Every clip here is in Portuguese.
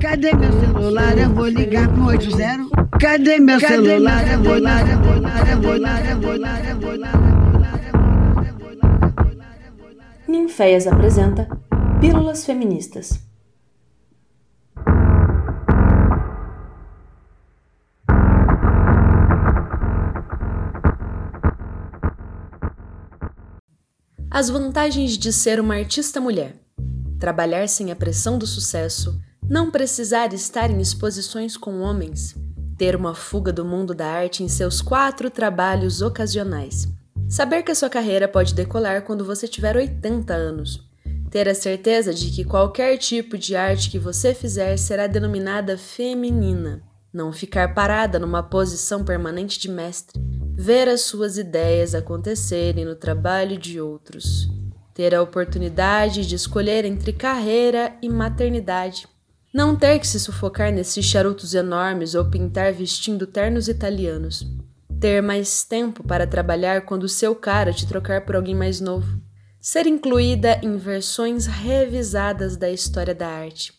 Cadê meu celular? Eu vou ligar pro 80. Cadê meu celular? Eu vou ligar, eu vou ligar, eu vou ligar, eu vou ligar, eu vou ligar. Ninféias apresenta Pílulas Feministas. As vantagens de ser uma artista mulher: trabalhar sem a pressão do sucesso, não precisar estar em exposições com homens, ter uma fuga do mundo da arte em seus quatro trabalhos ocasionais, saber que a sua carreira pode decolar quando você tiver 80 anos, ter a certeza de que qualquer tipo de arte que você fizer será denominada feminina, não ficar parada numa posição permanente de mestre, ver as suas ideias acontecerem no trabalho de outros, ter a oportunidade de escolher entre carreira e maternidade não ter que se sufocar nesses charutos enormes ou pintar vestindo ternos italianos. Ter mais tempo para trabalhar quando seu cara te trocar por alguém mais novo. Ser incluída em versões revisadas da história da arte.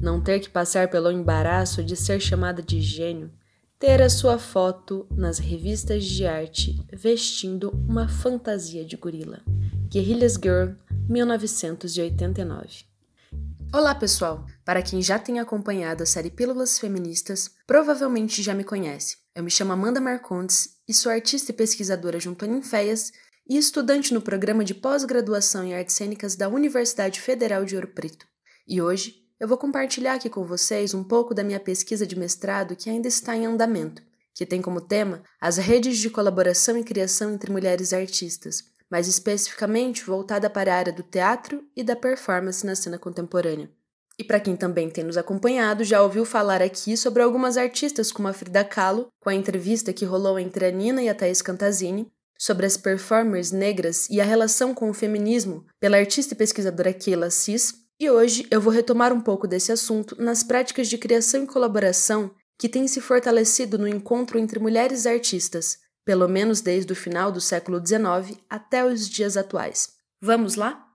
Não ter que passar pelo embaraço de ser chamada de gênio. Ter a sua foto nas revistas de arte vestindo uma fantasia de gorila. Guerrillas Girl, 1989. Olá, pessoal! Para quem já tem acompanhado a série Pílulas Feministas, provavelmente já me conhece. Eu me chamo Amanda Marcondes e sou artista e pesquisadora junto a Ninféias e estudante no programa de pós-graduação em artes cênicas da Universidade Federal de Ouro Preto. E hoje eu vou compartilhar aqui com vocês um pouco da minha pesquisa de mestrado que ainda está em andamento, que tem como tema as redes de colaboração e criação entre mulheres artistas, mais especificamente voltada para a área do teatro e da performance na cena contemporânea. E para quem também tem nos acompanhado, já ouviu falar aqui sobre algumas artistas como a Frida Kahlo, com a entrevista que rolou entre a Nina e a Thais Cantazini, sobre as performers negras e a relação com o feminismo pela artista e pesquisadora Keila Assis, e hoje eu vou retomar um pouco desse assunto nas práticas de criação e colaboração que têm se fortalecido no encontro entre mulheres artistas, pelo menos desde o final do século XIX até os dias atuais. Vamos lá?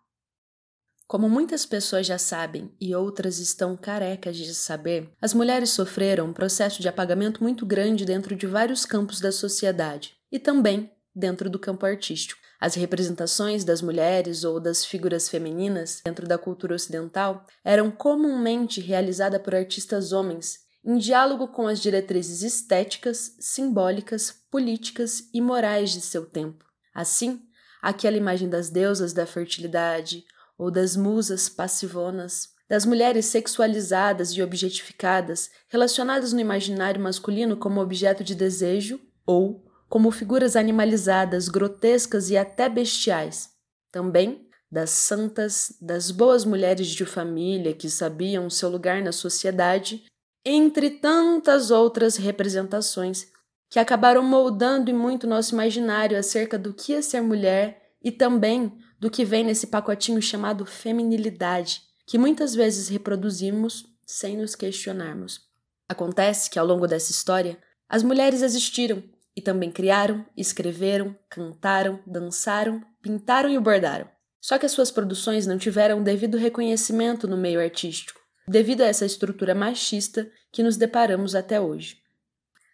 Como muitas pessoas já sabem e outras estão carecas de saber, as mulheres sofreram um processo de apagamento muito grande dentro de vários campos da sociedade e também dentro do campo artístico. As representações das mulheres ou das figuras femininas dentro da cultura ocidental eram comumente realizadas por artistas homens em diálogo com as diretrizes estéticas, simbólicas, políticas e morais de seu tempo. Assim, aquela imagem das deusas da fertilidade ou das musas passivonas, das mulheres sexualizadas e objetificadas, relacionadas no imaginário masculino como objeto de desejo ou como figuras animalizadas, grotescas e até bestiais. Também das santas, das boas mulheres de família que sabiam seu lugar na sociedade entre tantas outras representações que acabaram moldando e muito nosso imaginário acerca do que é ser mulher e também do que vem nesse pacotinho chamado feminilidade, que muitas vezes reproduzimos sem nos questionarmos. Acontece que ao longo dessa história, as mulheres existiram e também criaram, escreveram, cantaram, dançaram, pintaram e bordaram. Só que as suas produções não tiveram o devido reconhecimento no meio artístico devido a essa estrutura machista que nos deparamos até hoje.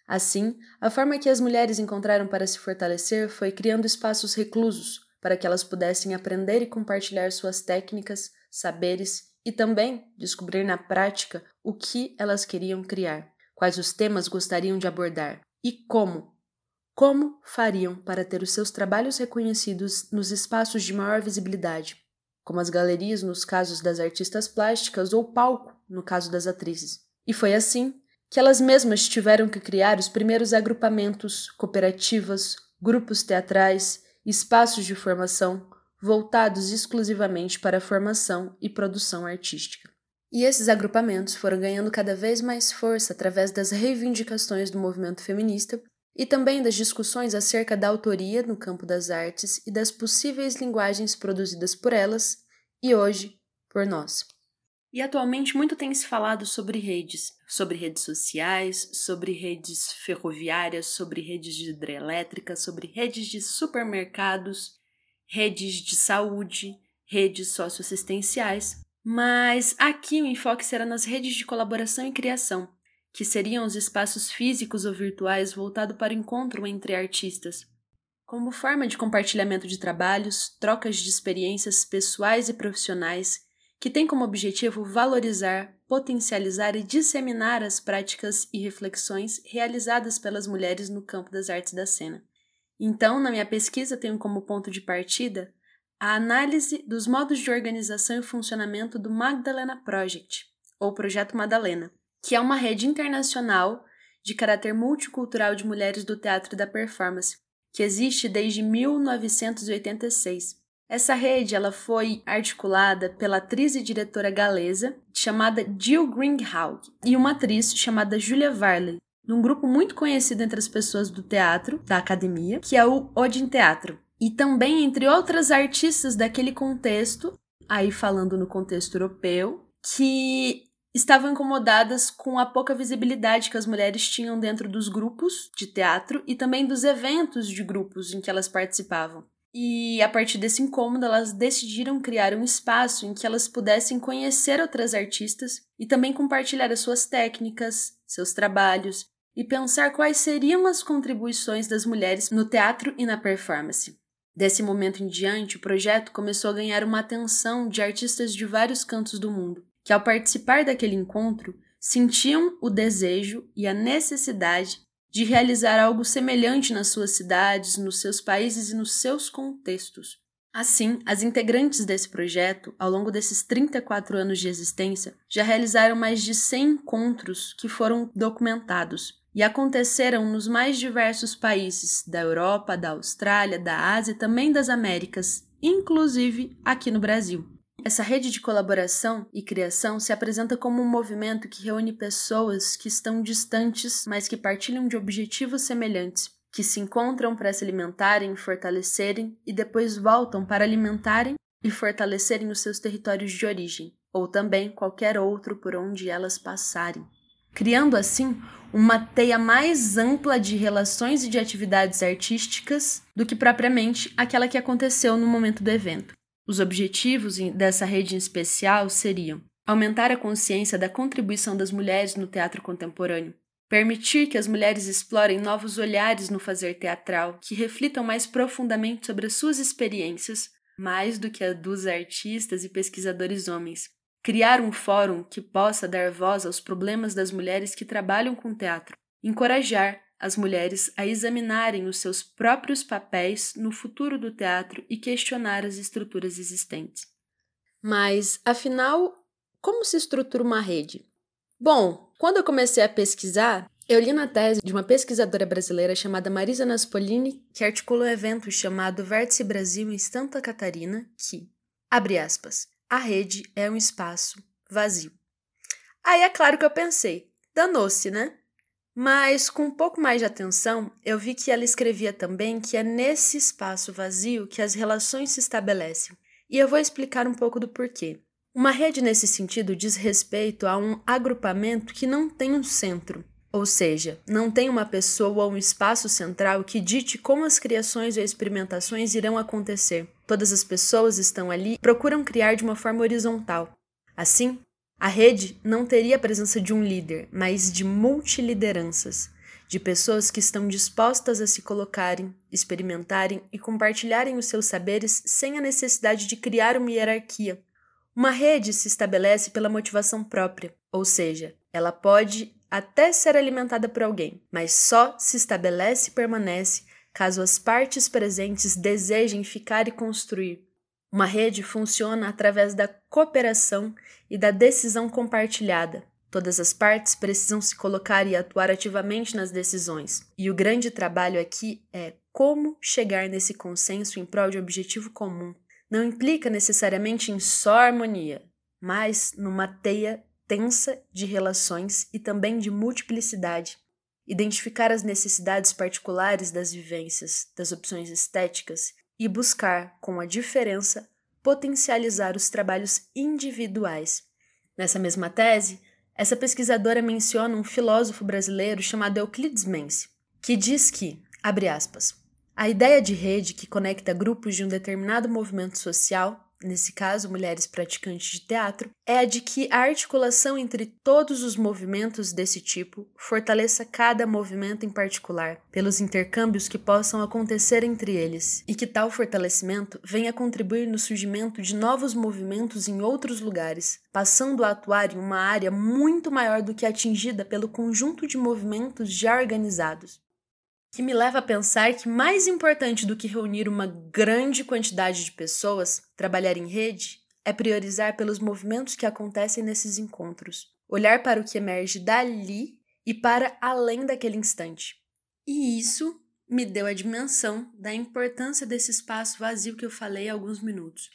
Assim, a forma que as mulheres encontraram para se fortalecer foi criando espaços reclusos para que elas pudessem aprender e compartilhar suas técnicas, saberes e também descobrir na prática o que elas queriam criar, quais os temas gostariam de abordar e como. Como fariam para ter os seus trabalhos reconhecidos nos espaços de maior visibilidade, como as galerias nos casos das artistas plásticas ou palco no caso das atrizes. E foi assim que elas mesmas tiveram que criar os primeiros agrupamentos, cooperativas, grupos teatrais, espaços de formação voltados exclusivamente para a formação e produção artística. E esses agrupamentos foram ganhando cada vez mais força através das reivindicações do movimento feminista e também das discussões acerca da autoria no campo das artes e das possíveis linguagens produzidas por elas e hoje por nós. E atualmente muito tem se falado sobre redes, sobre redes sociais, sobre redes ferroviárias, sobre redes de hidrelétrica, sobre redes de supermercados, redes de saúde, redes socioassistenciais, Mas aqui o enfoque será nas redes de colaboração e criação, que seriam os espaços físicos ou virtuais voltados para o encontro entre artistas, como forma de compartilhamento de trabalhos, trocas de experiências pessoais e profissionais, que tem como objetivo valorizar, potencializar e disseminar as práticas e reflexões realizadas pelas mulheres no campo das artes da cena. Então, na minha pesquisa, tenho como ponto de partida a análise dos modos de organização e funcionamento do Magdalena Project, ou Projeto Madalena, que é uma rede internacional de caráter multicultural de mulheres do teatro e da performance, que existe desde 1986. Essa rede ela foi articulada pela atriz e diretora galesa chamada Jill Greenhalgh e uma atriz chamada Julia Varley, num grupo muito conhecido entre as pessoas do teatro, da academia, que é o Odin Teatro. E também entre outras artistas daquele contexto, aí falando no contexto europeu, que estavam incomodadas com a pouca visibilidade que as mulheres tinham dentro dos grupos de teatro e também dos eventos de grupos em que elas participavam. E a partir desse incômodo, elas decidiram criar um espaço em que elas pudessem conhecer outras artistas e também compartilhar as suas técnicas, seus trabalhos e pensar quais seriam as contribuições das mulheres no teatro e na performance. Desse momento em diante, o projeto começou a ganhar uma atenção de artistas de vários cantos do mundo, que ao participar daquele encontro sentiam o desejo e a necessidade de realizar algo semelhante nas suas cidades, nos seus países e nos seus contextos. Assim, as integrantes desse projeto, ao longo desses 34 anos de existência, já realizaram mais de 100 encontros que foram documentados, e aconteceram nos mais diversos países da Europa, da Austrália, da Ásia e também das Américas, inclusive aqui no Brasil. Essa rede de colaboração e criação se apresenta como um movimento que reúne pessoas que estão distantes, mas que partilham de objetivos semelhantes, que se encontram para se alimentarem, fortalecerem e depois voltam para alimentarem e fortalecerem os seus territórios de origem, ou também qualquer outro por onde elas passarem criando assim uma teia mais ampla de relações e de atividades artísticas do que propriamente aquela que aconteceu no momento do evento. Os objetivos dessa rede especial seriam aumentar a consciência da contribuição das mulheres no teatro contemporâneo, permitir que as mulheres explorem novos olhares no fazer teatral que reflitam mais profundamente sobre as suas experiências, mais do que a dos artistas e pesquisadores homens, criar um fórum que possa dar voz aos problemas das mulheres que trabalham com teatro, encorajar as mulheres a examinarem os seus próprios papéis no futuro do teatro e questionar as estruturas existentes. Mas, afinal, como se estrutura uma rede? Bom, quando eu comecei a pesquisar, eu li na tese de uma pesquisadora brasileira chamada Marisa Naspolini, que articulou um evento chamado Vértice Brasil em Santa Catarina, que, abre aspas, a rede é um espaço vazio. Aí é claro que eu pensei, danou-se, né? Mas com um pouco mais de atenção, eu vi que ela escrevia também que é nesse espaço vazio que as relações se estabelecem. E eu vou explicar um pouco do porquê. Uma rede, nesse sentido, diz respeito a um agrupamento que não tem um centro, ou seja, não tem uma pessoa ou um espaço central que dite como as criações ou experimentações irão acontecer. Todas as pessoas estão ali e procuram criar de uma forma horizontal. Assim, a rede não teria a presença de um líder, mas de multilideranças, de pessoas que estão dispostas a se colocarem, experimentarem e compartilharem os seus saberes sem a necessidade de criar uma hierarquia. Uma rede se estabelece pela motivação própria, ou seja, ela pode até ser alimentada por alguém, mas só se estabelece e permanece caso as partes presentes desejem ficar e construir. Uma rede funciona através da cooperação e da decisão compartilhada. Todas as partes precisam se colocar e atuar ativamente nas decisões. E o grande trabalho aqui é como chegar nesse consenso em prol de um objetivo comum. Não implica necessariamente em só harmonia, mas numa teia tensa de relações e também de multiplicidade. Identificar as necessidades particulares das vivências, das opções estéticas e buscar, com a diferença, potencializar os trabalhos individuais. Nessa mesma tese, essa pesquisadora menciona um filósofo brasileiro chamado Euclides Mense, que diz que, abre aspas, a ideia de rede que conecta grupos de um determinado movimento social nesse caso mulheres praticantes de teatro, é a de que a articulação entre todos os movimentos desse tipo fortaleça cada movimento em particular, pelos intercâmbios que possam acontecer entre eles, e que tal fortalecimento venha contribuir no surgimento de novos movimentos em outros lugares, passando a atuar em uma área muito maior do que atingida pelo conjunto de movimentos já organizados que me leva a pensar que mais importante do que reunir uma grande quantidade de pessoas, trabalhar em rede, é priorizar pelos movimentos que acontecem nesses encontros, olhar para o que emerge dali e para além daquele instante. E isso me deu a dimensão da importância desse espaço vazio que eu falei há alguns minutos.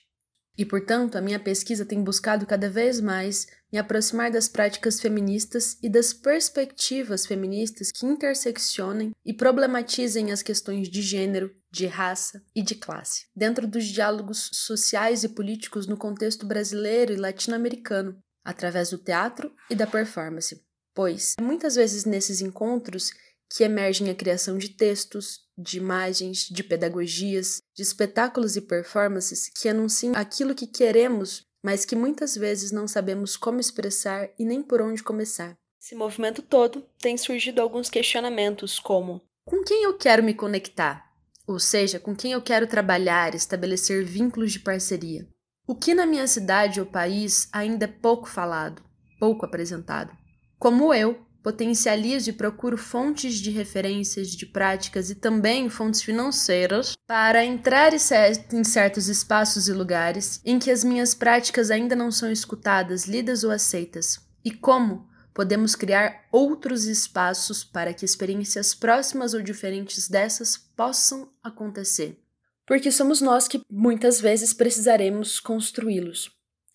E, portanto, a minha pesquisa tem buscado cada vez mais me aproximar das práticas feministas e das perspectivas feministas que interseccionem e problematizem as questões de gênero, de raça e de classe, dentro dos diálogos sociais e políticos no contexto brasileiro e latino-americano, através do teatro e da performance. Pois, muitas vezes nesses encontros que emergem a criação de textos, de imagens, de pedagogias, de espetáculos e performances que anunciam aquilo que queremos, mas que muitas vezes não sabemos como expressar e nem por onde começar. Esse movimento todo tem surgido alguns questionamentos como: com quem eu quero me conectar? Ou seja, com quem eu quero trabalhar, estabelecer vínculos de parceria? O que na minha cidade ou país ainda é pouco falado, pouco apresentado? Como eu, potencializo e procuro fontes de referências de práticas e também fontes financeiras para entrar em certos espaços e lugares em que as minhas práticas ainda não são escutadas, lidas ou aceitas. E como podemos criar outros espaços para que experiências próximas ou diferentes dessas possam acontecer. Porque somos nós que muitas vezes precisaremos construí-los.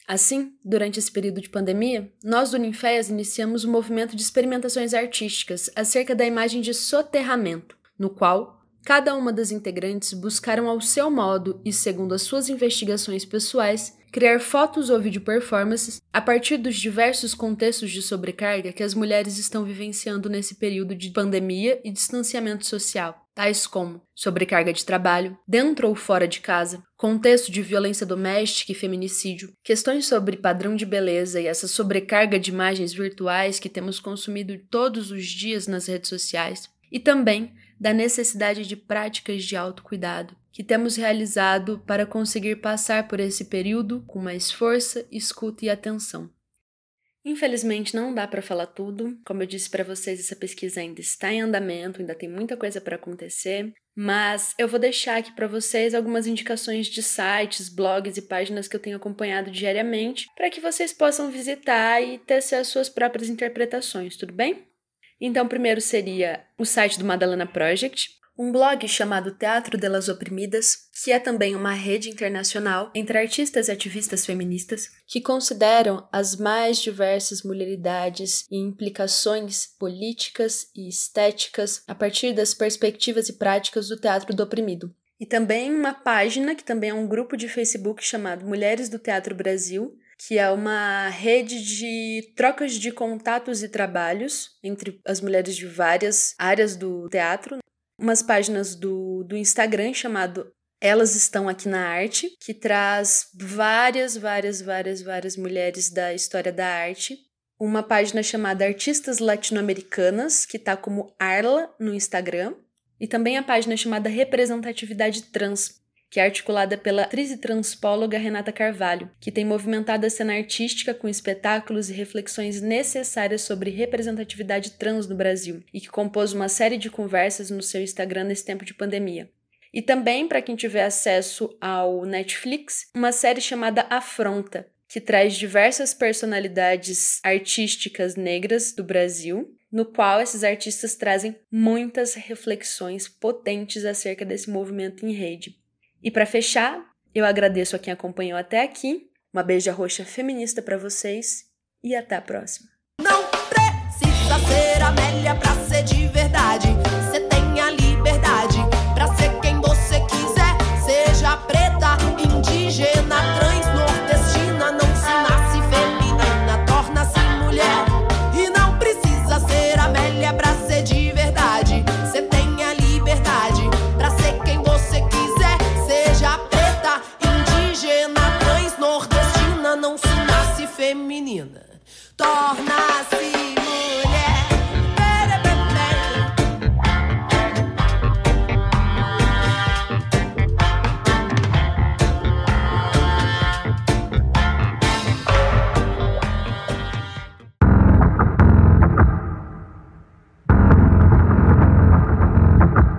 Assim, durante esse período de pandemia, nós do Ninféias iniciamos um movimento de experimentações artísticas acerca da imagem de soterramento, no qual cada uma das integrantes buscaram ao seu modo e segundo as suas investigações pessoais criar fotos ou vídeo performances a partir dos diversos contextos de sobrecarga que as mulheres estão vivenciando nesse período de pandemia e distanciamento social tais como sobrecarga de trabalho, dentro ou fora de casa, contexto de violência doméstica e feminicídio, questões sobre padrão de beleza e essa sobrecarga de imagens virtuais que temos consumido todos os dias nas redes sociais, e também da necessidade de práticas de autocuidado que temos realizado para conseguir passar por esse período com mais força, escuta e atenção. Infelizmente não dá para falar tudo. Como eu disse para vocês, essa pesquisa ainda está em andamento, ainda tem muita coisa para acontecer, mas eu vou deixar aqui para vocês algumas indicações de sites, blogs e páginas que eu tenho acompanhado diariamente, para que vocês possam visitar e tecer as suas próprias interpretações, tudo bem? Então, primeiro seria o site do Madalena Project, um blog chamado Teatro delas Oprimidas, que é também uma rede internacional entre artistas e ativistas feministas que consideram as mais diversas mulheridades e implicações políticas e estéticas a partir das perspectivas e práticas do teatro do oprimido. E também uma página, que também é um grupo de Facebook chamado Mulheres do Teatro Brasil, que é uma rede de trocas de contatos e trabalhos entre as mulheres de várias áreas do teatro, umas páginas do, do Instagram chamado Elas Estão Aqui na Arte, que traz várias, várias, várias, várias mulheres da história da arte. Uma página chamada Artistas Latino-Americanas, que está como Arla no Instagram. E também a página chamada Representatividade Trans, que é articulada pela atriz e transpóloga Renata Carvalho, que tem movimentado a cena artística com espetáculos e reflexões necessárias sobre representatividade trans no Brasil e que compôs uma série de conversas no seu Instagram nesse tempo de pandemia. E também, para quem tiver acesso ao Netflix, uma série chamada Afronta, que traz diversas personalidades artísticas negras do Brasil, no qual esses artistas trazem muitas reflexões potentes acerca desse movimento em rede. E para fechar, eu agradeço a quem acompanhou até aqui. Uma beija roxa feminista para vocês e até a próxima. Não precisa ser Amélia pra ser de verdade.